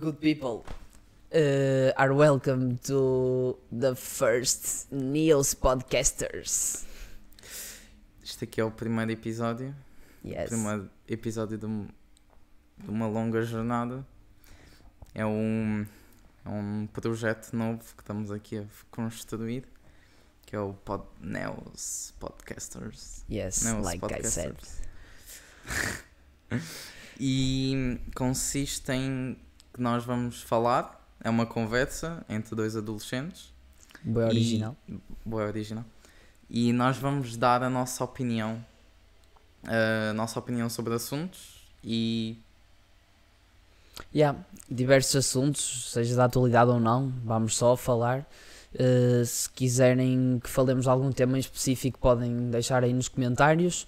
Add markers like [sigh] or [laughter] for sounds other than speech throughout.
Good people uh, are welcome to the first Neos Podcasters. Este aqui é o primeiro episódio. Yes. Primeiro episódio de, um- de uma longa jornada. É um, é um projeto novo que estamos aqui a construir. Que é o Pod, Neos Podcasters. Yes, Neos like I said. [laughs] E consiste em que nós vamos falar. É uma conversa entre dois adolescentes. Boa E- original. Boa original. E nós vamos dar a nossa opinião. A nossa opinião sobre assuntos e Yeah, diversos assuntos, seja da atualidade ou não, vamos só falar. Uh, se quiserem que falemos de algum tema em específico, podem deixar aí nos comentários.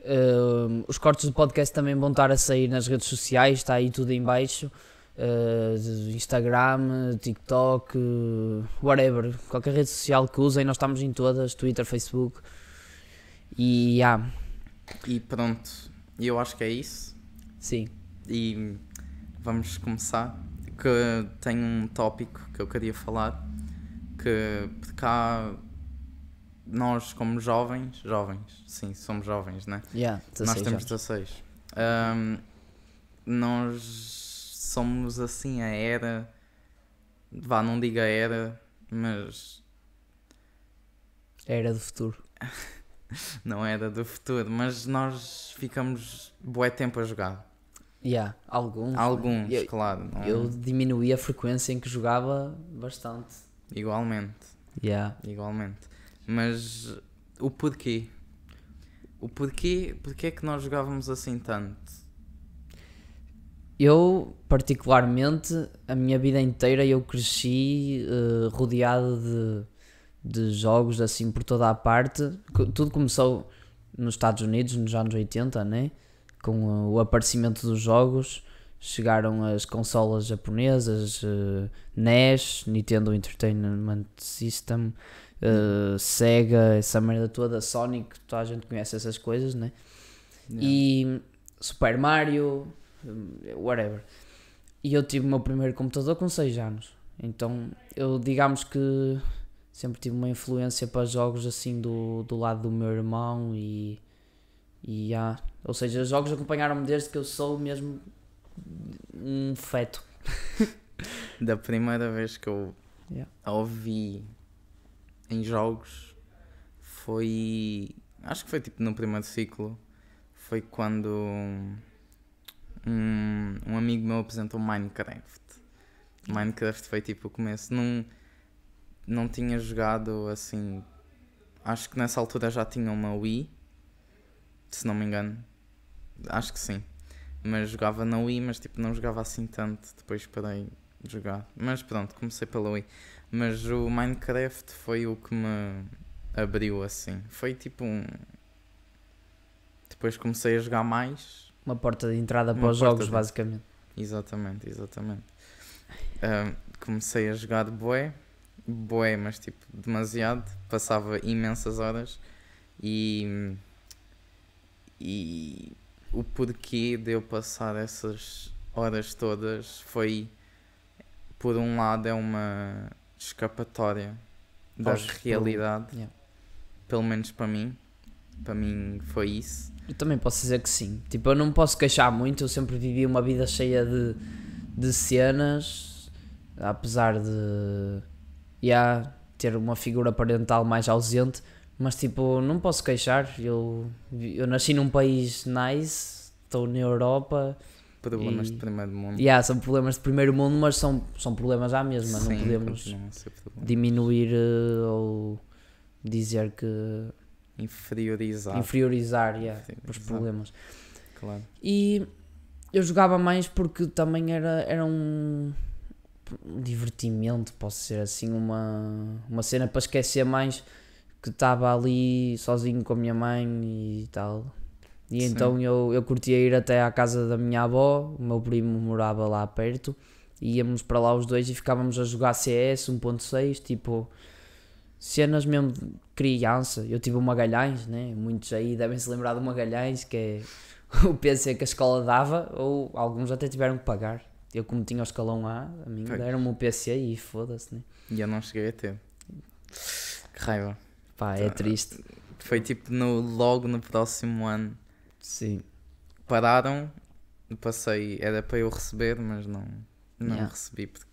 Uh, os cortes do podcast também vão estar a sair nas redes sociais, está aí tudo em baixo. Uh, Instagram, TikTok, uh, whatever, qualquer rede social que usem, nós estamos em todas, Twitter, Facebook. E yeah, E pronto, eu acho que é isso. sim, E vamos começar. Que tenho um tópico que eu queria falar. Que por cá, nós como jovens, jovens, sim, somos jovens, né? yeah, nós 16 temos anos. 16. Ahm, nós somos assim a era. Vá, não diga era, mas Era do futuro. [laughs] não era do futuro. Mas nós ficamos bué tempo a jogar. Yeah, alguns. né? Alguns, Eu- claro. não- Eu diminuí a frequência em que jogava bastante. Igualmente, Yeah. igualmente. Mas o porquê? O porquê, porquê é que nós jogávamos assim tanto? Eu, particularmente, a minha vida inteira eu cresci eh, rodeado de, de jogos assim por toda a parte. Tudo começou nos Estados Unidos, nos anos 80, né? Com o aparecimento dos jogos. Chegaram as consolas japonesas, eh, NES, Nintendo Entertainment System, eh, Sega, essa merda toda, Sonic, toda a gente conhece essas coisas, né? E Super Mario, whatever. E eu tive o meu primeiro computador com 6 anos. Então eu digamos que sempre tive uma influência para jogos assim do, do lado do meu irmão e. E ah, ou seja, os jogos acompanharam-me desde que eu sou mesmo um feto. [laughs] Da primeira vez que eu Yeah. ouvi em jogos foi. Acho que foi tipo no primeiro ciclo. Foi quando um, um amigo meu apresentou Minecraft. Minecraft foi tipo o começo. Não, não tinha jogado assim. Acho que nessa altura já tinha uma Wii. Se não me engano. Acho que sim. Mas jogava na Wii, mas tipo não jogava assim tanto. Depois parei de jogar. Mas pronto, comecei pela Wii. Mas o Minecraft foi o que me abriu assim. Foi tipo um. Depois comecei a jogar mais. Uma porta de entrada Uma para os porta jogos, de- basicamente. Exatamente, exatamente. Ahm, comecei a jogar de bué. Bué, mas tipo demasiado. Passava imensas horas. E. E. O porquê de eu passar essas horas todas foi. Por um lado, é uma escapatória da Aos- realidade. Yeah. Pelo menos para mim. Para mim foi isso. Eu também posso dizer que sim. Tipo, eu não posso queixar muito, eu sempre vivi uma vida cheia de, de cenas, apesar de yeah, ter uma figura parental mais ausente, mas tipo, não posso queixar. Eu, eu nasci num país nice, estou na Europa, Problemas E- de primeiro mundo. yeah, são problemas de primeiro mundo, mas são, são problemas à mesma, Sim, não podemos diminuir eh, ou dizer que Inferiorizar. inferiorizar yeah, os problemas. Claro. E eu jogava mais porque também era, era um, divertimento, posso ser assim, uma, uma cena para esquecer mais que estava ali sozinho com a minha mãe e tal. E Sim. então eu, eu curtia ir até à casa da minha avó, o meu primo morava lá perto, e íamos para lá os dois e ficávamos a jogar CS 1.6, tipo cenas mesmo de criança. Eu tive o Magalhães, né? muitos aí devem se lembrar do Magalhães, que é o PC que a escola dava, ou alguns até tiveram que pagar. Eu, como tinha o escalão A, a mim deram-me o PC e foda-se, né? E eu não cheguei a ter. Que raiva. Pá, é triste. Foi tipo no, logo no próximo ano. Sim. Pararam, passei, era para eu receber, mas não, não Yeah. recebi porque.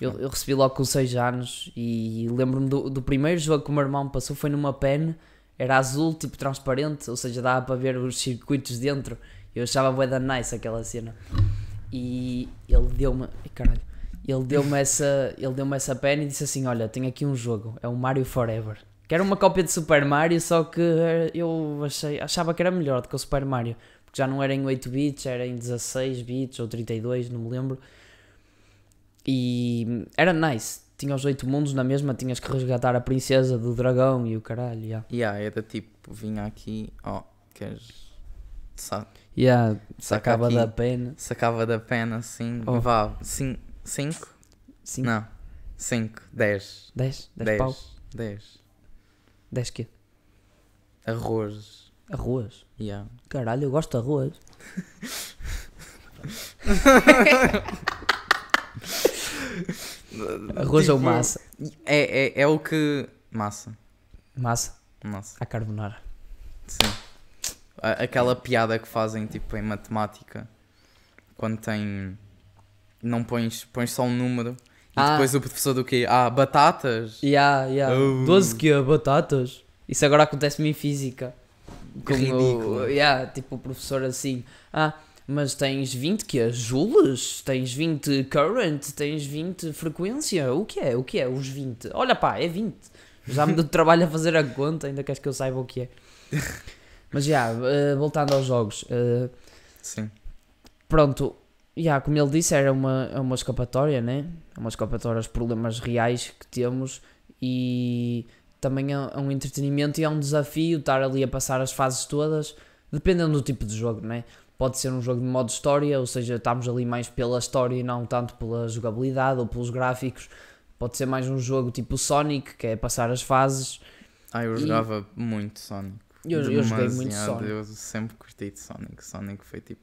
Eu, eu recebi logo com 6 anos e lembro-me do, do primeiro jogo que o meu irmão passou foi numa pen, era azul, tipo transparente, ou seja, dava para ver os circuitos dentro. Eu achava bué da nice aquela cena. E ele deu-me, caralho, ele deu-me [laughs] essa, ele deu-me essa pen e disse assim: "Olha, tenho aqui um jogo, é o Mario Forever". Que era uma cópia de Super Mario, só que eh, eu achei, achava que era melhor do que o Super Mario, porque já não era em 8 bits, era em 16 bits ou 32, não me lembro. E era nice. Tinha os oito mundos na mesma, tinhas que resgatar a princesa do dragão e o caralho. Yeah. Yeah, era tipo, vinha aqui, ó, queres. Sa Yeah, Saca sacava aqui. da pena. sacava da pena assim, Oh. vá, 5? Cinco? Sim. Não, 5, 10. 10? 10 pau? 10. 10 quê? Arroz. Arroz. Yeah. Caralho, eu gosto de arroz. [laughs] [laughs] arroz ou Tipo, massa? É, é, é o que. Massa. Massa. Massa. A carbonara. Sim. Aquela piada que fazem tipo em matemática quando tem. Não pões, pões só um número e Ah. depois o professor do quê? Ah, batatas! Yeah, yeah. Oh. 12 que é batatas. Isso agora acontece-me em física. Com ridículo. O, yeah, tipo o professor assim. Ah, mas tens 20 que é joules? Tens 20 current? Tens 20 frequência? O que é? O que é? Os 20? Olha pá, é 20. Já me deu trabalho a fazer a conta, ainda queres que eu saiba o que é. [laughs] Mas já, eh, voltando aos jogos. eh, Sim. pronto, já, como ele disse, era uma, é uma escapatória, né? É uma escapatória aos problemas reais que temos e também é, é um entretenimento e é um desafio estar ali a passar as fases todas, dependendo do tipo de jogo, né? Pode ser um jogo de modo história, ou seja, estamos ali mais pela história e não tanto pela jogabilidade ou pelos gráficos. Pode ser mais um jogo tipo Sonic, que é passar as fases. Ah, eu E- jogava muito Sonic. Eu, eu joguei muito Sonic. Eu sempre curti de Sonic. Sonic foi tipo.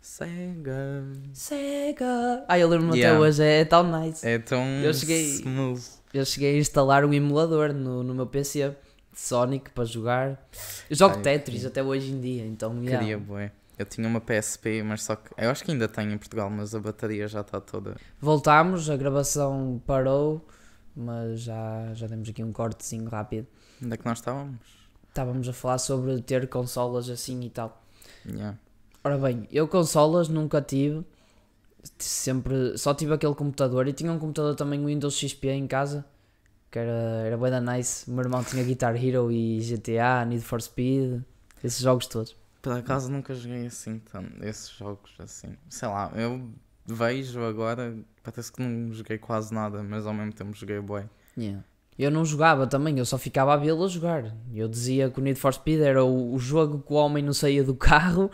Sega. Sega! Ah, eu lembro-me Yeah. até hoje, é tão nice. É tão Eu cheguei- smooth. Eu cheguei a instalar um emulador no, no meu PC de Sonic para jogar. Eu jogo eu Tetris até hoje em dia, então yeah. Queria, bué. Eu tinha uma PSP, mas só que. Eu acho que ainda tenho em Portugal, mas a bateria já está toda. voltámos, a gravação parou, mas já, já demos aqui um cortezinho rápido. Onde é que nós estávamos? Estávamos a falar sobre ter consolas assim e tal. Yeah. Ora bem, eu consolas nunca tive, sempre só tive aquele computador e tinha um computador também Windows XP em casa, que era, era bué da nice. O meu irmão tinha Guitar Hero e GTA, Need for Speed, esses jogos todos. Por acaso nunca joguei assim, tanto, esses jogos assim. Sei lá, eu vejo agora, parece que não joguei quase nada, mas ao mesmo tempo joguei bué. Yeah. Eu não jogava também, eu só ficava a vê-lo a jogar. Eu dizia que o Need for Speed era o, o jogo que o homem não saía do carro,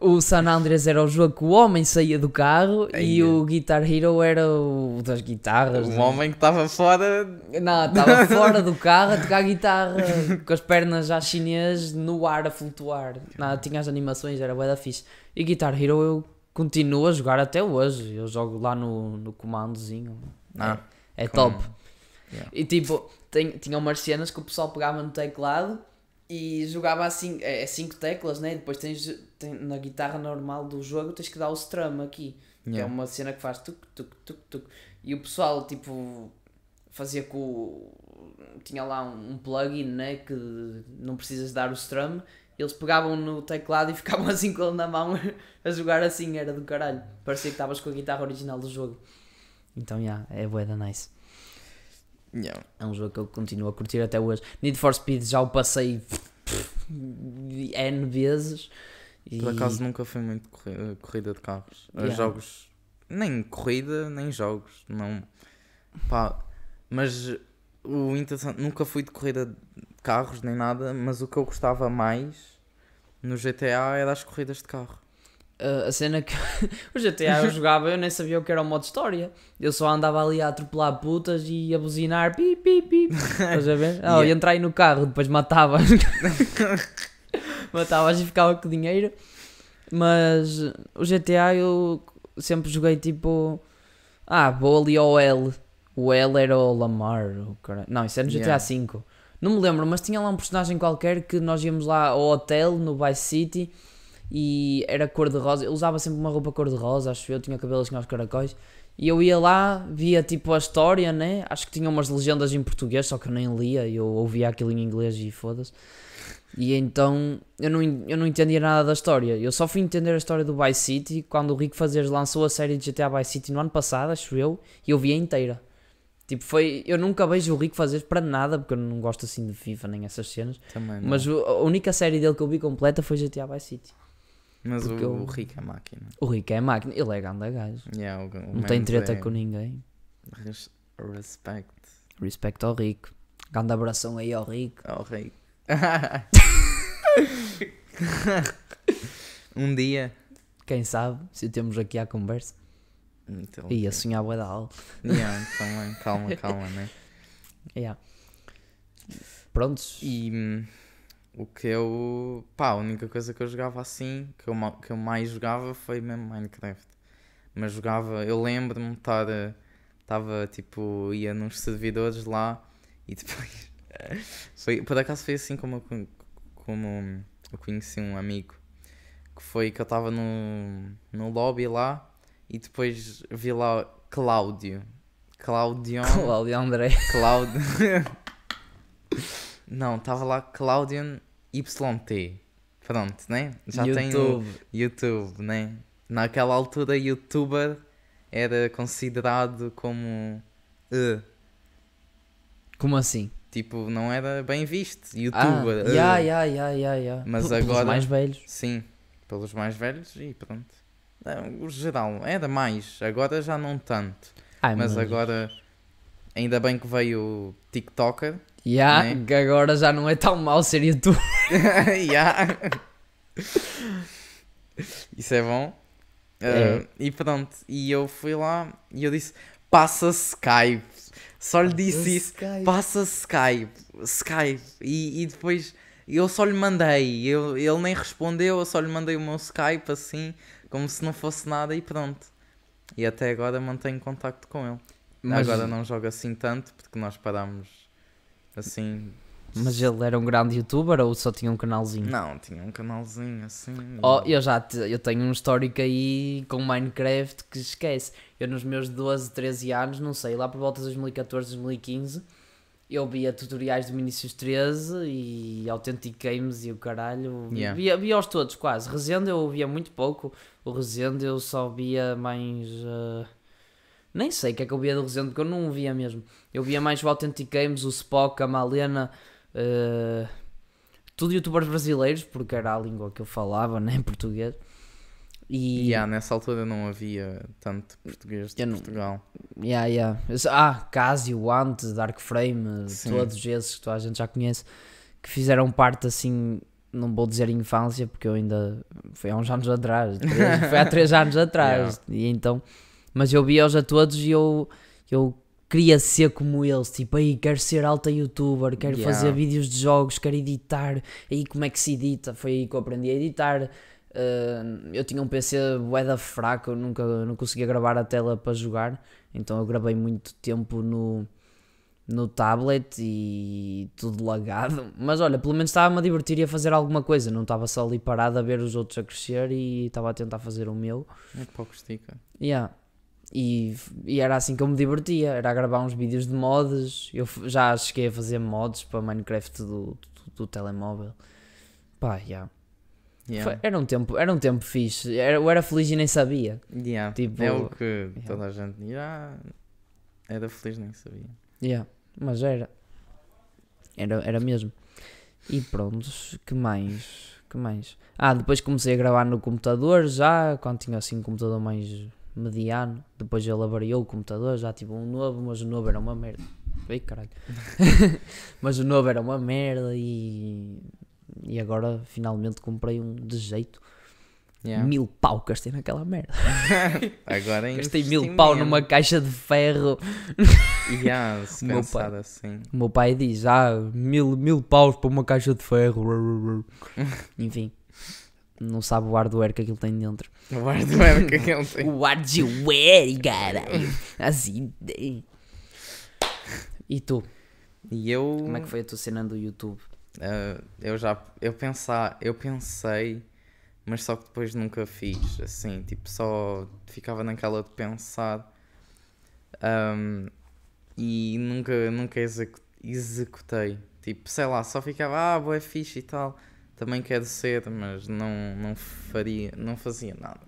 o, [laughs] o San Andreas era o jogo que o homem saía do carro e Eia. o Guitar Hero era o das guitarras. O né? homem que estava fora. Não, estava [laughs] fora do carro a tocar guitarra com as pernas já chinês no ar a flutuar. Não, tinha as animações, era bué da fixe. E Guitar Hero eu continuo a jogar até hoje. Eu jogo lá no, no comandozinho. Ah, É com- top. Yeah. E tipo, tem, tinha umas cenas que o pessoal pegava no teclado e jogava assim, é, é cinco teclas, né? Depois tens, tem, na guitarra normal do jogo tens que dar o strum aqui. É Yeah. uma cena que faz tuc, tuc, tuc, tuc. E o pessoal, tipo, fazia com. o- Tinha lá um, um plugin, né? Que não precisas dar o strum. Eles pegavam no teclado e [laughs] ficavam assim com ele na mão a jogar assim, era do caralho. Parecia que estavas com a guitarra original do jogo. Então, já, é bué da nice. Yeah. É um jogo que eu continuo a curtir até hoje. Need for Speed já o passei N vezes. E... Por acaso nunca fui muito corri- corrida de carros. Os Yeah. Jogos. Nem corrida, nem jogos. Não. Pá. Mas o interessante. Nunca fui de corrida de carros nem nada. Mas o que eu gostava mais no GTA era as corridas de carro. Uh, a cena que [laughs] o GTA eu jogava, eu nem sabia o que era o modo história. Eu só andava ali a atropelar putas e a buzinar pi pi pi. Estás a ver? [laughs] Ah, Yeah. e entrar aí no carro, depois matava. [laughs] matavas e ficava com dinheiro. Mas o GTA eu sempre joguei tipo. Ah, vou ali ao L. O L era o Lamar. O cara... Não, isso era no GTA Yeah. V. Não me lembro, mas tinha lá um personagem qualquer que nós íamos lá ao hotel no Vice City e era cor-de-rosa. Ele usava sempre uma roupa cor-de-rosa, acho eu, tinha cabelo assim aos caracóis. E eu ia lá, via tipo a história, né? Acho que tinha umas legendas em português, só que eu nem lia, eu ouvia aquilo em inglês e foda-se. E então eu não, eu não entendia nada da história. Eu só fui entender a história do Vice City quando o Rico Fazeres lançou a série de GTA Vice City no ano passado, acho eu, e eu vi a inteira. Tipo, foi. Eu nunca vejo o Rico Fazeres para nada, porque eu não gosto assim de FIFA nem essas cenas. Também não. Mas a única série dele que eu vi completa foi GTA Vice City. Mas o, o Rico é máquina. O Rico é máquina, ele é grande gajo. Yeah, o, o Não tem Mendes treta é- com ninguém. res- Respect Respeito ao Rico. Grande abração aí ao Rico. ao Rico. [laughs] um dia. Quem sabe, se temos aqui a conversa. Então, E a sonhar bué da alta. yeah, também. Calma, calma, né? [laughs] Yeah. Prontos. E hum, o que eu. Pá, a única coisa que eu jogava assim, que eu, que eu mais jogava foi mesmo Minecraft. Mas jogava, eu lembro-me de estar. eh, Estava tipo, ia nos servidores lá e [laughs] depois. foi, por acaso foi assim como eu, como eu conheci um amigo. Que foi que eu estava no, no lobby lá e depois vi lá Cláudio. Claudion. [laughs] Cláudio André. Cláudio. [laughs] Não, estava lá Claudian YT. Pronto, né? Já tem o YouTube. YouTube, né? Naquela altura, youtuber era considerado como. eh, Como assim? tipo, não era bem visto. Ah, Youtuber. eh. ya, ya, ya, ya, ya. Mas Pelos agora- mais velhos. Sim, pelos mais velhos e pronto. Não, o geral, era mais. Agora já não tanto. Ai, Mas agora. Ainda bem que veio o TikToker. Ya, né? que agora já não é tão mau ser YouTube. Ya. Isso é bom. É. Uh, e pronto, e eu fui lá e eu disse: passa Skype. Só lhe disse isso: passa Skype. Skype. E, e depois eu só lhe mandei. Eu, ele nem respondeu, eu só lhe mandei o meu Skype assim, como se não fosse nada e pronto. E até agora mantenho contacto com ele. Mas, Agora não jogo assim tanto porque nós parámos assim. mas ele era um grande youtuber ou só tinha um canalzinho? Não, tinha um canalzinho assim. Oh, eu já te- eu tenho um histórico aí com Minecraft que esquece. Eu nos meus 12, 13 anos, não sei, lá por volta de 2014, 2015, eu via tutoriais do Vinicius 13 e Authentic Games e o caralho. Yeah. Via, via-os todos quase. Resende eu via muito pouco. O Resende eu só via mais. ah, Nem sei o que é que eu via do Resende, porque eu não via mesmo. Eu via mais o Authentic Games, o Spock, a Malena. ah, tudo youtubers brasileiros, porque era a língua que eu falava, [laughs] né, em português. E Yeah, nessa altura não havia tanto português de Eu não- Portugal. Yeah, yeah. Ah, Casio, Ant, Dark Frame, Sim. todos esses que toda a gente já conhece, que fizeram parte assim, não vou dizer infância, porque eu ainda. Foi há uns anos atrás, três- [laughs] foi há três anos atrás, e então. Mas eu via-os a todos e eu, eu queria ser como eles, tipo, aí quero ser alta youtuber, quero Yeah. fazer vídeos de jogos, quero editar, aí como é que se edita? Foi aí que eu aprendi a editar. Uh, eu tinha um PC boeda fraco, eu nunca não conseguia gravar a tela para jogar, então eu gravei muito tempo no, no tablet e tudo lagado. Mas olha, pelo menos estava-me a divertir e a fazer alguma coisa, não estava só ali parado a ver os outros a crescer e estava a tentar fazer o meu. É pouco estica. Yeah. E, e era assim que eu me divertia, era a gravar uns vídeos de mods. Eu já cheguei a fazer mods para Minecraft do, do, do telemóvel. Pá, yeah. Yeah. Foi- era um tempo, era um tempo fixe. Era, eu era feliz e nem sabia. Yeah. tipo- é o que toda a gente já era feliz, nem sabia. Yeah, mas era. Era, era mesmo. E pronto, que mais? Que mais? Ah, depois comecei a gravar no computador já, quando tinha assim um computador mais mediano. Depois ele avariou o computador, já tive um novo, mas o novo era uma merda. Ei, caralho. [laughs] mas o novo era uma merda e. E agora finalmente comprei um de jeito. Yeah. Mil pau gastei naquela merda. [laughs] Agora Gastei mil pau numa caixa de ferro. Yeah, se O [laughs] meu pai. assim. O meu pai diz, ah, mil, mil paus para uma caixa de ferro. Enfim. Não sabe o hardware que aquilo tem dentro. O hardware que aquele [laughs] tem. O hardware, caralho. Assim. E tu? E eu. Como é que foi a tua cena do YouTube? Uh, eu já eu pensar, eu pensei, mas só que depois nunca fiz, assim, tipo, só ficava naquela de pensar um, e nunca, nunca execu executei. Tipo, sei lá, só ficava, ah, boa, é fixe e tal, também quero ser, mas não, não faria, não fazia nada.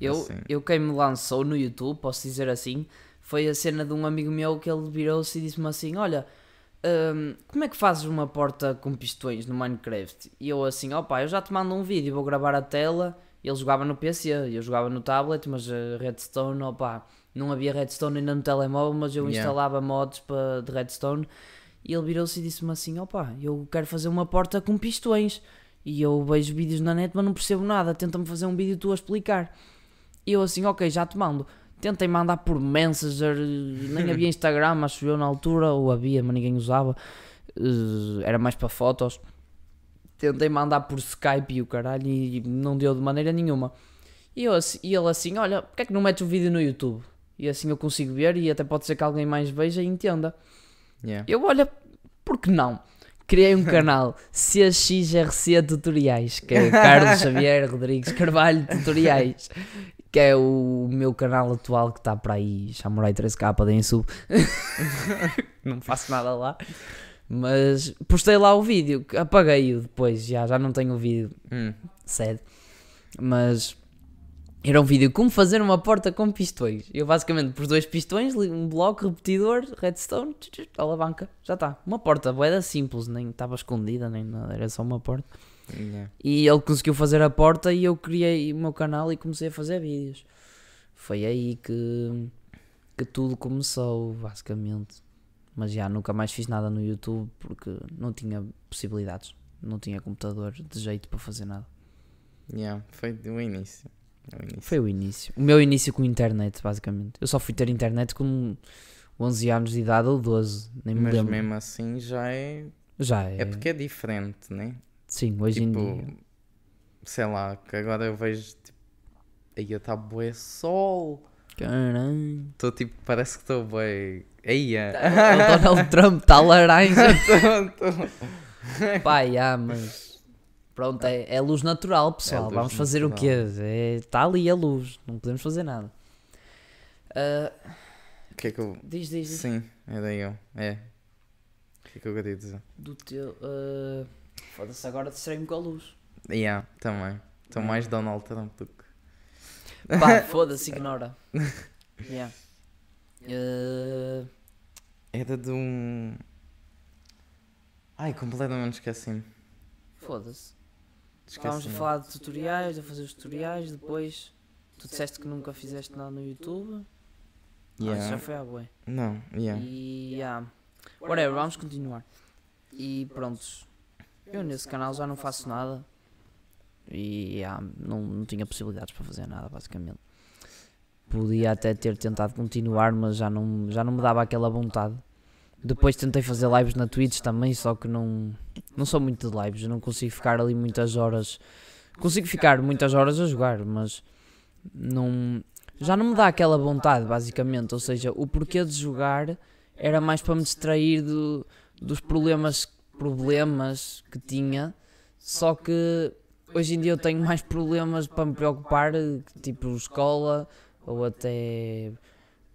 Eu, Assim. eu quem me lançou no YouTube, posso dizer assim, foi a cena de um amigo meu que ele virou-se e disse-me assim: Olha, hum, como é que fazes uma porta com pistões no Minecraft? E eu assim: Opa, eu já te mando um vídeo, vou gravar a tela. Ele jogava no PC, eu jogava no tablet, mas a Redstone, opa, não havia Redstone ainda no telemóvel, mas eu Yeah. instalava mods para de Redstone. E ele virou-se e disse-me assim: Opa, eu quero fazer uma porta com pistões. E eu vejo vídeos na net, mas não percebo nada. Tenta-me fazer um vídeo tu a explicar. E eu assim, ok, já te mando. Tentei mandar por Messenger, [laughs] nem havia Instagram, acho eu na altura, ou havia, mas ninguém usava. Eh, Era mais para fotos. Tentei mandar por Skype e o caralho e não deu de maneira nenhuma. E, eu, assim- e ele assim, olha, porque é que não metes o vídeo no YouTube? E assim eu consigo ver e até pode ser que alguém mais veja e entenda. Yeah. Eu, olha, por que não? Criei um [laughs] canal CXRC Tutoriais, que é Carlos Xavier Rodrigues Carvalho Tutoriais, que é o meu canal atual que está para aí, Samurai 3K, deem sub. [laughs] não faço nada lá. Mas postei lá o vídeo, apaguei-o depois, já, já não tenho o vídeo, Hum. sede. Mas era um vídeo como fazer uma porta com pistões. Eu basicamente pus dois pistões, um bloco, repetidor, redstone, alavanca, já está. Uma porta, boeda simples, nem estava escondida, nem nada, era só uma porta. Yeah. E ele conseguiu fazer a porta e eu criei o meu canal e comecei a fazer vídeos. Foi aí que, que tudo começou, basicamente. Mas já nunca mais fiz nada no YouTube porque não tinha possibilidades. Não tinha computador de jeito para fazer nada. Yeah. Foi o início. O início. Foi o início. O meu início com internet, basicamente. Eu só fui ter internet com 11 anos de idade ou 12. Nem me Mas lembro. mesmo assim já é. Já é. É porque é diferente, né? Sim, hoje tipo, em dia. sei lá, que agora eu vejo tipo. Aí está bué sol. Caralho. Estou tipo, parece que estou bué. Aí é. O Donald Trump está laranja. [laughs] Pá, já, mas. Pronto, é, é luz natural, pessoal. luz Vamos fazer o quê? natural. Está ali a luz. Não podemos fazer nada. Ah, O que é que eu. diz, diz, diz. Sim, era eu. É. O que é que eu queria dizer? Do teu. ah, Foda-se, agora distraí-me com a luz. Yeah, também. Estou mais Donald Trump do que. Pá, [laughs] foda-se, ignora. Yeah. Ah, Era de um. Ai, completamente esqueci-me. Foda-se. Estávamos a Esqueci-me. falar de tutoriais, a fazer os tutoriais, depois tu disseste que nunca fizeste nada no YouTube. Ah, Yeah. já foi à boa. Não, yeah. E yeah. whatever, vamos continuar. E prontos. Eu nesse canal já não faço nada. E yeah, não, não tinha possibilidades para fazer nada, basicamente. Podia até ter tentado continuar, mas já não, já não me dava aquela vontade. Depois tentei fazer lives na Twitch também, só que não, não sou muito de lives, não consigo ficar ali muitas horas. Consigo ficar muitas horas a jogar, mas não, já não me dá aquela vontade, basicamente. Ou seja, o porquê de jogar era mais para me distrair do, dos problemas, problemas que tinha. Só que hoje em dia eu tenho mais problemas para me preocupar, tipo escola ou até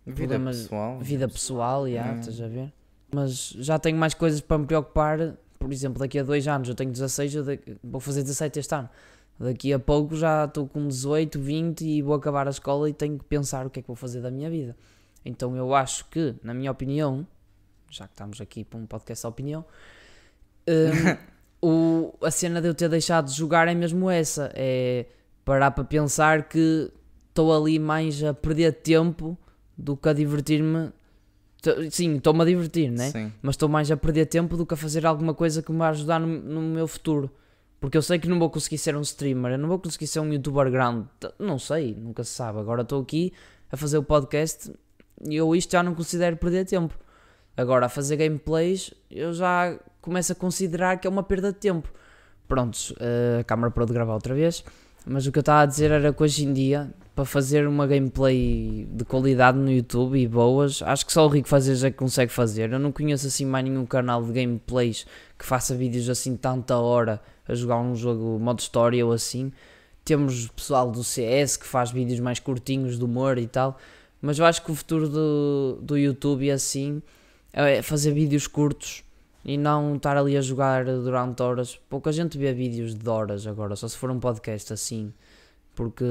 Vida pessoal. vida pessoal, já, Hum. estás a ver? Mas já tenho mais coisas para me preocupar. Por exemplo, daqui a dois anos eu tenho 16, eu daqui- vou fazer 17 este ano. Daqui a pouco já estou com 18, 20 e vou acabar a escola e tenho que pensar o que é que vou fazer da minha vida. Então eu acho que, na minha opinião, já que estamos aqui para um podcast de opinião, hum, [laughs] o, a cena de eu ter deixado de jogar é mesmo essa. É parar para pensar que estou ali mais a perder tempo do que a divertir-me. Sim, estou-me a divertir, né? Sim. Mas estou mais a perder tempo do que a fazer alguma coisa que me vai ajudar no, no meu futuro. Porque eu sei que não vou conseguir ser um streamer, eu não vou conseguir ser um youtuber grande. Não sei, nunca se sabe. Agora estou aqui a fazer o podcast e eu isto já não considero perder tempo. Agora, a fazer gameplays, eu já começo a considerar que é uma perda de tempo. prontos, eh, a câmara parou de gravar outra vez. Mas o que eu estava a dizer era que hoje em dia, para fazer uma gameplay de qualidade no YouTube e boas, acho que só o Rico Fazer é que consegue fazer. Eu não conheço assim mais nenhum canal de gameplays que faça vídeos assim tanta hora a jogar um jogo modo história ou assim. Temos pessoal do CS que faz vídeos mais curtinhos de humor e tal. Mas eu acho que o futuro do, do YouTube é assim, é fazer vídeos curtos e não estar ali a jogar durante horas. Pouca gente vê vídeos de horas agora, só se for um podcast assim. Porque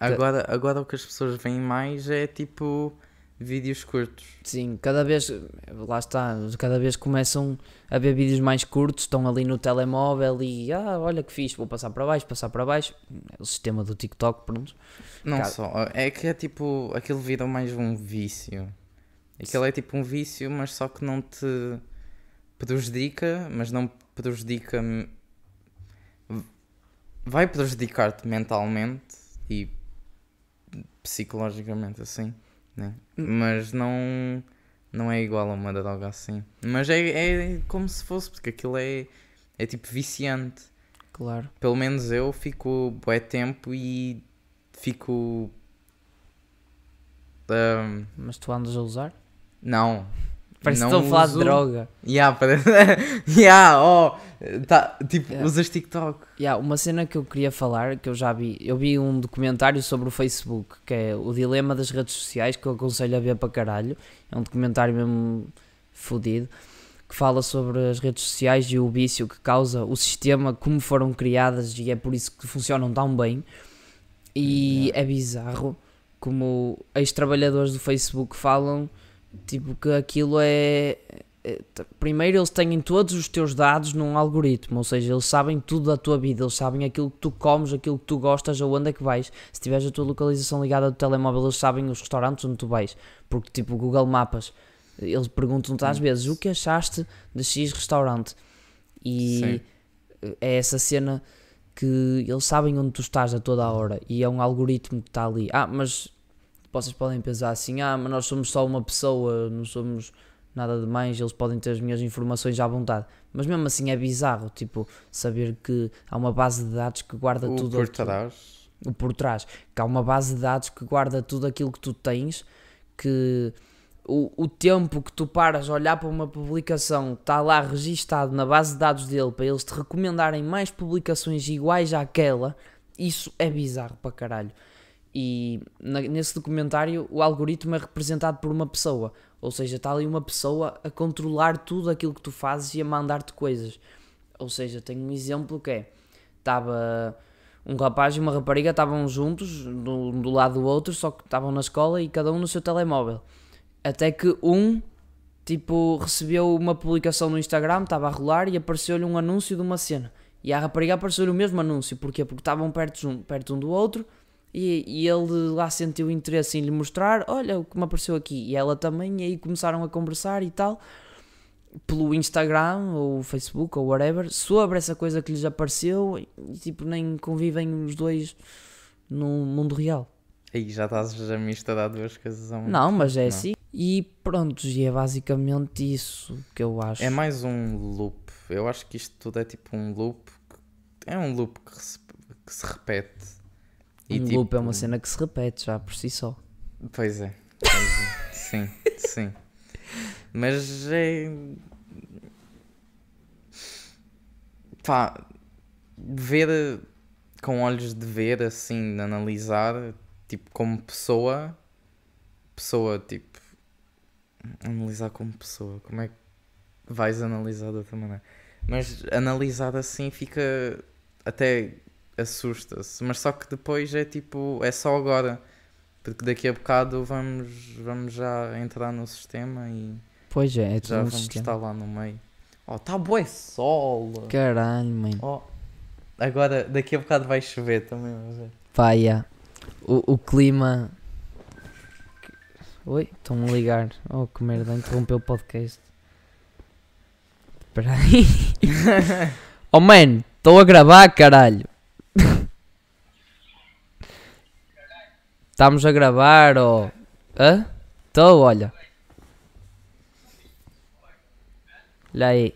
Agora, agora o que as pessoas veem mais é tipo vídeos curtos. sim, cada vez lá está, cada vez começam a ver vídeos mais curtos, estão ali no telemóvel e ah, olha que fixe, vou passar para baixo, passar para baixo. É o sistema do TikTok, pronto. Não Cara. só, é que é tipo, aquilo vira mais um vício. Aquilo é tipo um vício, mas só que não te prejudica, mas não prejudica. Vai prejudicar-te mentalmente e psicologicamente, assim, né? Mas não, não é igual a uma droga assim. Mas é, é como se fosse, porque aquilo é, é tipo viciante. Claro. Pelo menos eu fico bué tempo e fico. ahm, Mas tu andas a usar? não. Parece que não estão a falar de droga. Yeah, parece. [laughs] yeah, oh, tá, tipo, Yeah. usas TikTok. Yeah, uma cena que eu queria falar, que eu já vi, eu vi um documentário sobre o Facebook, que é o dilema das redes sociais, que eu aconselho a ver para caralho. É um documentário mesmo fodido, que fala sobre as redes sociais e o vício que causa, o sistema, como foram criadas e é por isso que funcionam tão bem. E é bizarro como ex-trabalhadores do Facebook falam, tipo, que aquilo é, é, Primeiro, eles têm todos os teus dados num algoritmo, ou seja, eles sabem tudo da tua vida, eles sabem aquilo que tu comes, aquilo que tu gostas, aonde é que vais. Se tiveres a tua localização ligada do telemóvel, eles sabem os restaurantes onde tu vais, porque, tipo, Google Mapas, eles perguntam-te às vezes o que achaste de X restaurante. E Sim. é essa cena que eles sabem onde tu estás a toda a hora e é um algoritmo que está ali. Ah, mas vocês podem pensar assim: ah, mas nós somos só uma pessoa, não somos nada de mais, eles podem ter as minhas informações à vontade. Mas mesmo assim é bizarro, tipo, saber que há uma base de dados que guarda O tudo por trás. o por trás, que há uma base de dados que guarda tudo aquilo que tu tens, que o, o tempo que tu paras a olhar para uma publicação está lá registado na base de dados dele para eles te recomendarem mais publicações iguais àquela, isso é bizarro para caralho. E na- nesse documentário o algoritmo é representado por uma pessoa, ou seja, está ali uma pessoa a controlar tudo aquilo que tu fazes e a mandar-te coisas. Ou seja, tenho um exemplo que é: estava um rapaz e uma rapariga estavam juntos, do, do lado do outro, só que estavam na escola e cada um no seu telemóvel. Até que um, tipo, recebeu uma publicação no Instagram, estava a rolar e apareceu-lhe um anúncio de uma cena. E à rapariga apareceu-lhe o mesmo anúncio. Porquê? Porque estavam perto, jun- perto um do outro e, e ele lá sentiu interesse em lhe mostrar: Olha o que me apareceu aqui. E ela também, e aí começaram a conversar e tal. Pelo Instagram ou Facebook ou whatever, sobre essa coisa que lhes apareceu e tipo, nem convivem os dois no mundo real. Aí já estás a misturar duas coisas a um. Não, mas é Não. assim. E pronto, e é basicamente isso que eu acho. É mais um loop. Eu acho que isto tudo é tipo um loop. É um loop que se, que se repete. Um loop é uma tipo, cena que se repete já por si só. Pois é. Pois é. [laughs] sim, sim. Mas é. Pá, ver com olhos de ver, assim, de analisar, tipo, como pessoa. Pessoa, tipo. Analisar como pessoa. Como é que vais analisar de outra maneira? Mas analisar assim fica. Até assusta-se. Mas só que depois é tipo. É só agora. Porque daqui a bocado vamos, vamos já entrar no sistema e Pois é, é já vamos sistema. estar lá no meio. Oh, tá bué sol! Caralho, mano. Oh, agora daqui a bocado vai chover também. Pá, yeah. o, o clima. Oi, estão a ligar. Oh, que merda, interrompeu o podcast. Espera aí. [laughs] oh, man, estou a gravar, caralho. Estamos a gravar, oh. Hã? Estou, olha. Olha aí.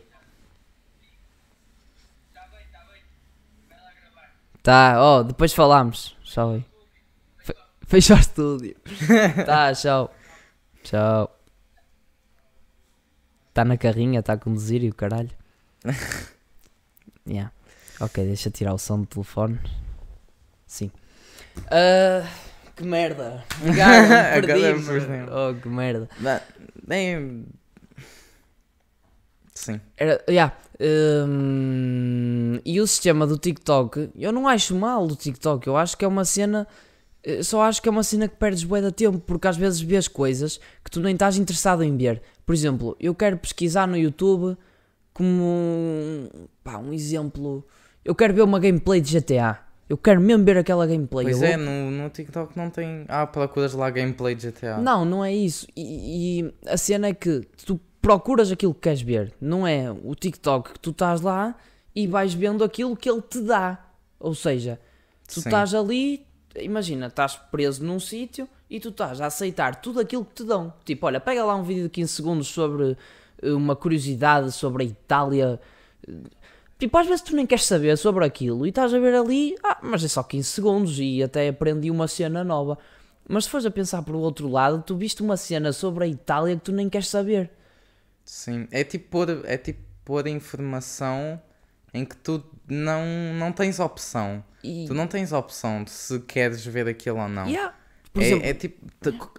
Tá, ó, depois falamos. Tchau aí. Fe- Fecha o estúdio. [laughs] tá, tchau. Tchau. Está na carrinha, está a conduzir e o caralho. [laughs] yeah. Ok, deixa tirar o som do telefone. Sim. Ah, que merda. [laughs] Perdi-me. perdi-me. Oh, que merda. Nem. Sim. Era, yeah, hum, e o sistema do TikTok, eu não acho mal do TikTok, eu acho que é uma cena, eh, só acho que é uma cena que perdes bué de tempo, porque às vezes vês coisas que tu nem estás interessado em ver. Por exemplo, eu quero pesquisar no YouTube como um, pá, um exemplo, eu quero ver uma gameplay de GTA. Eu quero mesmo ver aquela gameplay. Pois eu é, vou- no, no TikTok não tem. Ah, procuras lá gameplay de GTA. Não, não é isso. E, e a cena é que tu procuras aquilo que queres ver. Não é o TikTok que tu estás lá e vais vendo aquilo que ele te dá. Ou seja, tu Sim. estás ali, imagina, estás preso num sítio e tu estás a aceitar tudo aquilo que te dão. Tipo, olha, pega lá um vídeo de 15 segundos sobre eh, uma curiosidade sobre a Itália. Tipo, às vezes tu nem queres saber sobre aquilo e estás a ver ali, ah, mas é só 15 segundos e até aprendi uma cena nova. Mas se fores a pensar por outro lado, tu viste uma cena sobre a Itália que tu nem queres saber. Sim. É tipo pôr, é tipo pôr informação em que tu não, não tens opção. E, Tu não tens opção de se queres ver aquilo ou não. Yeah. Por exemplo, É, é tipo,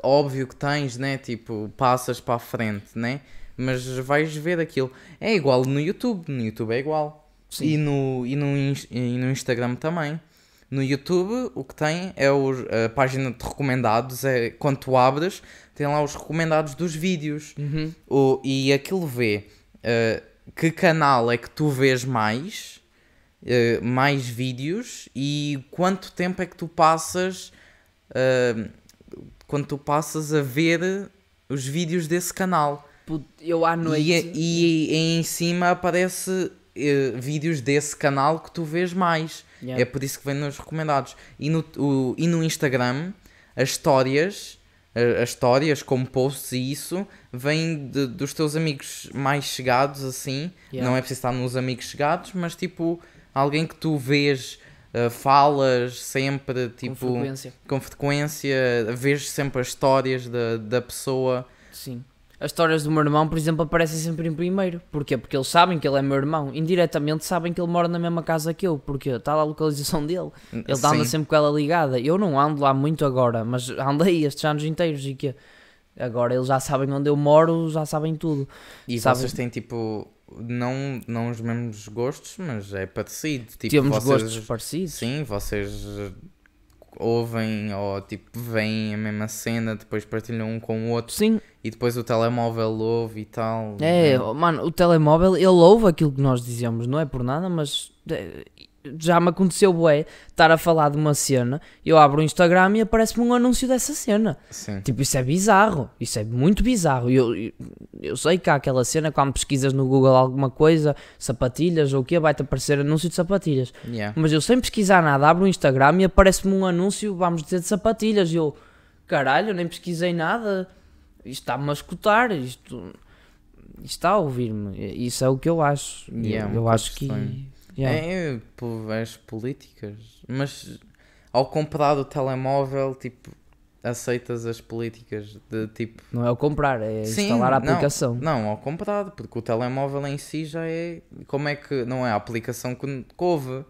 óbvio que tens, né? Tipo, passas para a frente, né? Mas vais ver aquilo. É igual no YouTube, no YouTube é igual. Sim. E no, e, no, e no Instagram também. No YouTube o que tem é os- a página de recomendados, é quando tu abres, tem lá os recomendados dos vídeos. Uhum. O, e aquilo vê eh, que canal é que tu vês mais, eh, mais vídeos e quanto tempo é que tu passas eh, quando tu passas a ver os vídeos desse canal. Eu à noite. E, e, e em cima aparece eh, vídeos desse canal que tu vês mais. Yeah. É por isso que vem nos recomendados. E no, o- e no Instagram, as histórias, a- as histórias como posts e isso, vêm de- dos teus amigos mais chegados, assim. Yeah. Não é preciso estar nos amigos chegados, mas tipo, alguém que tu vês, eh, falas sempre, com tipo, frequência. com frequência, vês sempre as histórias da, da pessoa. Sim. As histórias do meu irmão, por exemplo, aparecem sempre em primeiro. Porquê? Porque eles sabem que ele é meu irmão. Indiretamente sabem que ele mora na mesma casa que eu. Porque está lá a localização dele. Ele anda Sim. sempre com ela ligada. Eu não ando lá muito agora, mas andei estes anos inteiros e que agora eles já sabem onde eu moro, já sabem tudo. E Sabe- vocês têm tipo, não, não os mesmos gostos, mas é parecido. Tipo, Temos vocês, gostos parecidos. Sim, vocês ouvem ou tipo veem a mesma cena, depois partilham um com o outro Sim, e depois o telemóvel ouve e tal. é, né? mano, o telemóvel, ele ouve aquilo que nós dizemos, não é por nada, mas eh, já me aconteceu, bué, estar a falar de uma cena, eu abro o Instagram e aparece-me um anúncio dessa cena. Sim. Tipo, isso é bizarro, isso é muito bizarro. Eu, eu, eu sei que há aquela cena quando pesquisas no Google alguma coisa, sapatilhas ou o que, vai-te aparecer anúncio de sapatilhas. Yeah. Mas eu sem pesquisar nada, abro o Instagram e aparece-me um anúncio, vamos dizer, de sapatilhas. E eu, caralho, eu nem pesquisei nada, isto está-me a escutar, isto, isto está a ouvir-me. Isso é o que eu acho. Eu- Yeah, eu bocado acho que. estranho. Yeah. É, pô, as políticas. Mas ao comprar o telemóvel, tipo, aceitas as políticas de tipo. Não é o comprar, é Sim, instalar a não, aplicação. Não, ao comprado, porque o telemóvel em si já é. Como é que. Não é a aplicação que, houve,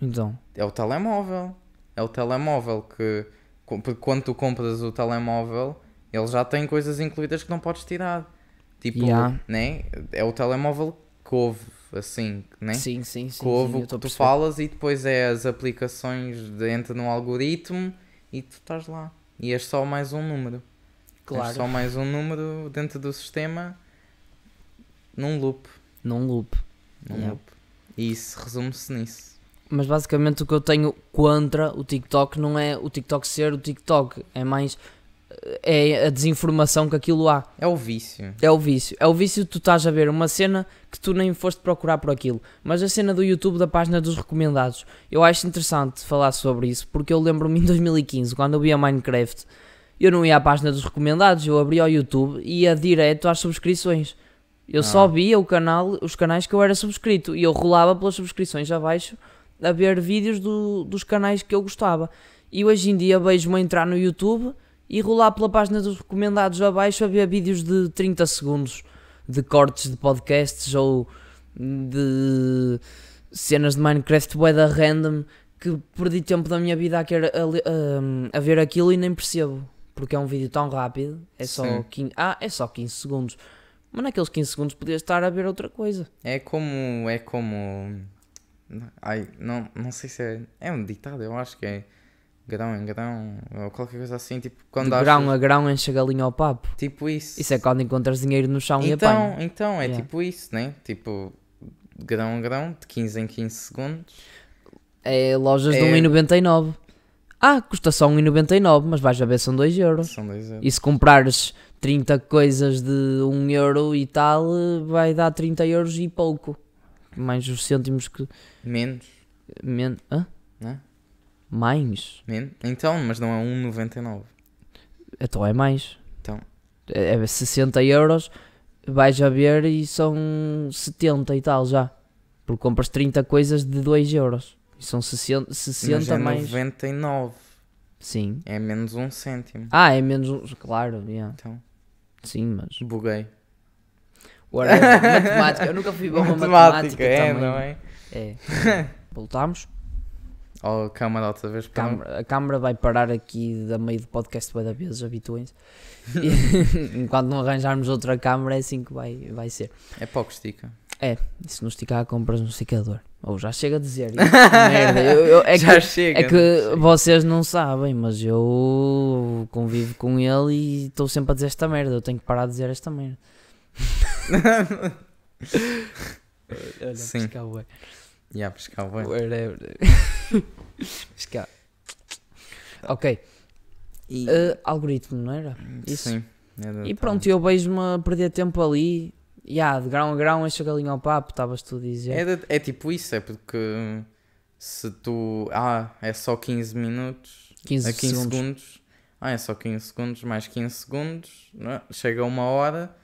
Então, é o telemóvel. É o telemóvel que. Porque quando tu compras o telemóvel, ele já tem coisas incluídas que não podes tirar. Tipo, Yeah. né? É o telemóvel que houve, assim, né? sim, sim, sim. que houve sim, eu o estou que tu falas e depois é as aplicações de, entra no algoritmo e tu estás lá. E és só mais um número. Claro. És só mais um número dentro do sistema num loop. Num loop. Num Yeah. loop. E isso resume-se nisso. Mas basicamente o que eu tenho contra o TikTok não é o TikTok ser o TikTok, é mais é a desinformação que aquilo há. É o vício. É o vício. É o vício de tu estás a ver uma cena que tu nem foste procurar por aquilo. Mas a cena do YouTube da página dos recomendados, eu acho interessante falar sobre isso, porque eu lembro-me em 2015, quando eu via Minecraft, eu não ia à página dos recomendados, eu abria o YouTube e ia direto às subscrições. Eu só Ah. via o canal, os canais que eu era subscrito e eu rolava pelas subscrições abaixo a ver vídeos do- dos canais que eu gostava. E hoje em dia vejo-me entrar no YouTube e rolar pela página dos recomendados abaixo a ver vídeos de 30 segundos de cortes de podcasts ou de cenas de Minecraft da random que perdi tempo da minha vida a, querer- a a- a ver aquilo e nem percebo. Porque é um vídeo tão rápido, é só Sim. 15, ah, é só 15 segundos. Mas naqueles 15 segundos podias estar a ver outra coisa. É como. É como. Ai, não, não sei se é. É um ditado, eu acho que é. Grão em grão, ou qualquer coisa assim, tipo, quando de achas- grão a grão enche a galinha ao papo. Tipo isso. Isso é quando encontras dinheiro no chão e então, apanha. então, é Yeah. tipo isso, né? Tipo, grão a grão, de 15 em 15 segundos. É lojas de É- 1,99. Ah, custa só 1,99, mas vais a ver são 2 euros. São dois euros. E se comprares 30 coisas de 1 euro e tal, vai dar 30 euros e pouco. Mais os cêntimos que. Menos, Men... Hã? né? Mais? Então, mas não é 1,99. Então é mais. Então. É é 60 euros, vais a ver e são 70 e tal já. Porque compras 30 coisas de 2 euros. E são 60, Mas 60 é mais. 99. Sim. É menos um cêntimo. Ah, é menos um. Claro, yeah. Então, sim, mas. buguei. Whatever. matemática, eu nunca fui bom [laughs] a matemática. é, também. não é? É. [laughs] Voltamos. Oh, câmara outra vez para Câmara- a câmara vai parar aqui da meio do podcast da vezes, habituem-se. [laughs] [laughs] Enquanto não arranjarmos outra câmara é assim que vai, vai ser. É pouco estica. E se não esticar, compras um esticador. Ou já chega a dizer isso. [laughs] Merda, eu- eu- é Já que, chega. é que chega. vocês não sabem, mas eu convivo com ele e estou sempre a dizer esta merda. Eu tenho que parar de dizer esta merda. Olha, Sim. pescar, ué. Já, pescar, bem. Whatever. [laughs] Pescar. Ok. E, Uh, algoritmo, não era? isso. Sim. da- E pronto, eu vejo-me a perder tempo ali. E ah, de grão a grão, enche a galinha ao papo, estavas tu a dizer. É, é tipo isso, é porque se tu. Ah, é só 15 minutos. 15, a 15 segundos. segundos. Ah, é só 15 segundos, mais 15 segundos. não é? Chega uma hora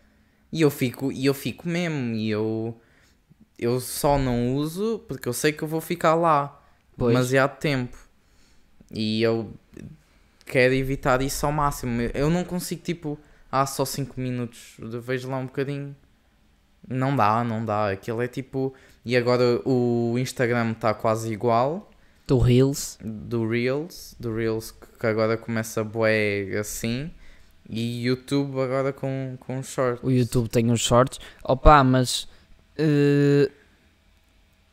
e eu fico, e eu fico mesmo. E eu, eu só não uso porque eu sei que eu vou ficar lá Pois. demasiado tempo. E eu quero evitar isso ao máximo. Eu não consigo, tipo, ah, só 5 minutos. Vejo lá um bocadinho. Não dá, não dá. Aquilo é tipo. E agora o Instagram está quase igual Do Reels. do Reels, do Reels que agora começa bué assim, e YouTube agora com, com shorts. O YouTube tem os shorts. Opa, mas. Eh,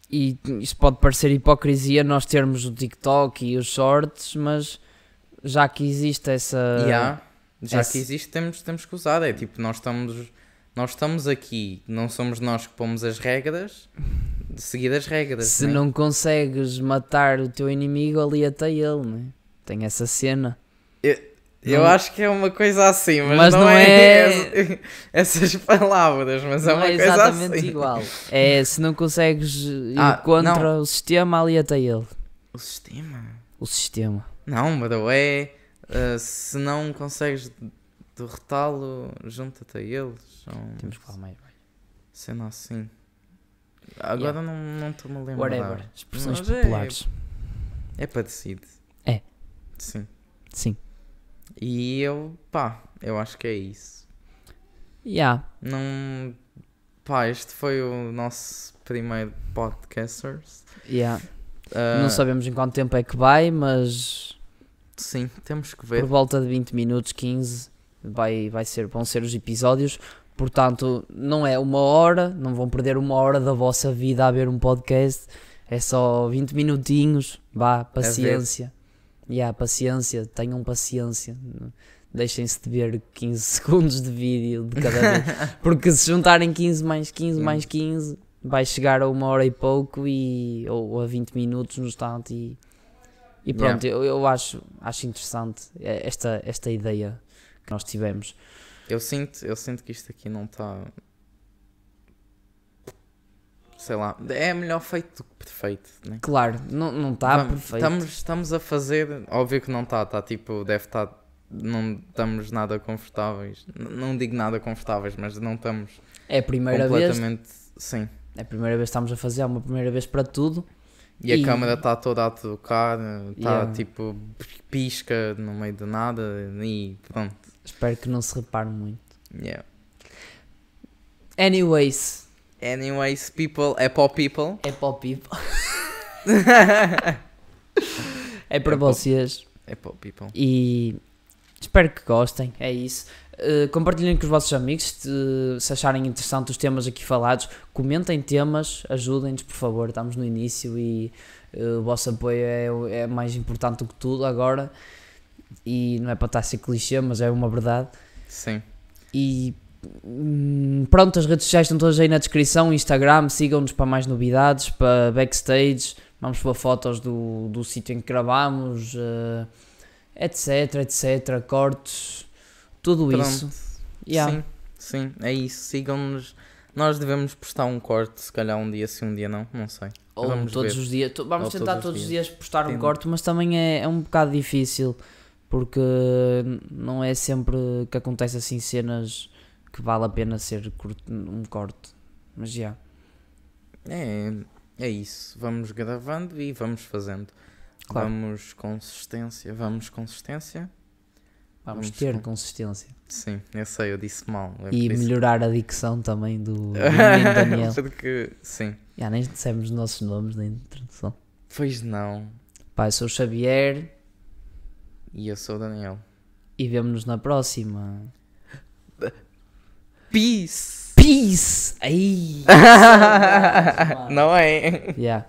e isso pode parecer hipocrisia nós termos o TikTok e os shorts, mas já que existe essa. Há, já esse- que existe, temos, temos que usar. É tipo, nós estamos, nós estamos aqui, não somos nós que pomos as regras, de seguir as regras. Se né? não consegues matar o teu inimigo, ali até ele, né? Tem essa cena. Eu não- acho que é uma coisa assim, mas, Mas não, não é, é- [laughs] essas palavras, mas é não uma é coisa exatamente assim. igual. É [laughs] se não consegues ir Ah, contra o sistema, ali até ele. O sistema? O sistema. Não, bro, é. uh, se não consegues derrotá-lo, junta-te a eles. Ou Temos que falar mais. baixo. Cena assim. Agora não não estou-me a lembrar. Whatever. Expressões Mas é- populares. É parecido. É. Sim. Sim. E eu, pá, eu acho que é isso. Yeah. Não. Pá, este foi o nosso primeiro podcasters. Yeah. Uh, Não sabemos em quanto tempo é que vai, mas Sim, temos que por ver. volta de 20 minutos, 15, vai, vai ser, vão ser os episódios. Portanto, não é uma hora, não vão perder uma hora da vossa vida a ver um podcast. É só 20 minutinhos. Vá, paciência. E yeah, paciência, tenham paciência. Deixem-se de ver 15 [laughs] segundos de vídeo de cada vez. [laughs] Porque se juntarem 15 mais 15 mais 15, vai chegar a uma hora e pouco e, ou a 20 minutos no instante. E, e pronto, eu, eu acho, acho interessante esta, esta ideia que nós tivemos. Eu sinto, eu sinto que isto aqui não está. Sei lá, é melhor feito do que perfeito, né? Claro, não está não tá Vamos- perfeito. Estamos, estamos a fazer, óbvio que não está, está tipo, deve estar, não estamos nada confortáveis. N- Não digo nada confortáveis, mas não estamos É a primeira vez, completamente. Sim, é a primeira vez que estamos a fazer, é uma primeira vez para tudo. E a E- câmera está toda a tocar, está Yeah. tipo pisca no meio de nada e pronto. Espero que não se repare muito. Yeah. Anyways, Anyways, people, é para o people. é para o people. [laughs] é para É para vocês. É para o people. E espero que gostem, é isso. Uh, compartilhem com os vossos amigos se, se acharem interessante os temas aqui falados. Comentem temas, ajudem-nos, por favor. Estamos no início e uh, o vosso apoio é, é mais importante do que tudo agora. E não é para estar a ser clichê, mas é uma verdade. Sim. E pronto, as redes sociais estão todas aí na descrição. Instagram, sigam-nos para mais novidades, para backstage. Vamos pôr fotos do, do sítio em que gravamos, eh, etc, etc. Cortes, tudo Pronto. isso. Yeah. Sim, sim, é isso. Sigam-nos. Nós devemos postar um corte, se calhar um dia sim, um dia não, não sei. Ou Vamos todos ver. os dias. Vamos Ou tentar todos os os dias postar um Tem- corte, mas também é, é um bocado difícil porque não é sempre que acontece assim cenas que vale a pena ser cur- um corte. Mas já. É, é isso. Vamos gravando e vamos fazendo. Claro. Vamos consistência, vamos consistência. Vamos, Vamos ter com- consistência. Sim, eu sei, eu disse mal. é E melhorar a dicção também do, [laughs] do Daniel. Porque, sim. Já nem dissemos os nossos nomes na introdução. Pois não. Pai, sou o Xavier E eu sou o Daniel. e vemo-nos na próxima. Peace! Peace! Aí! não é? yeah.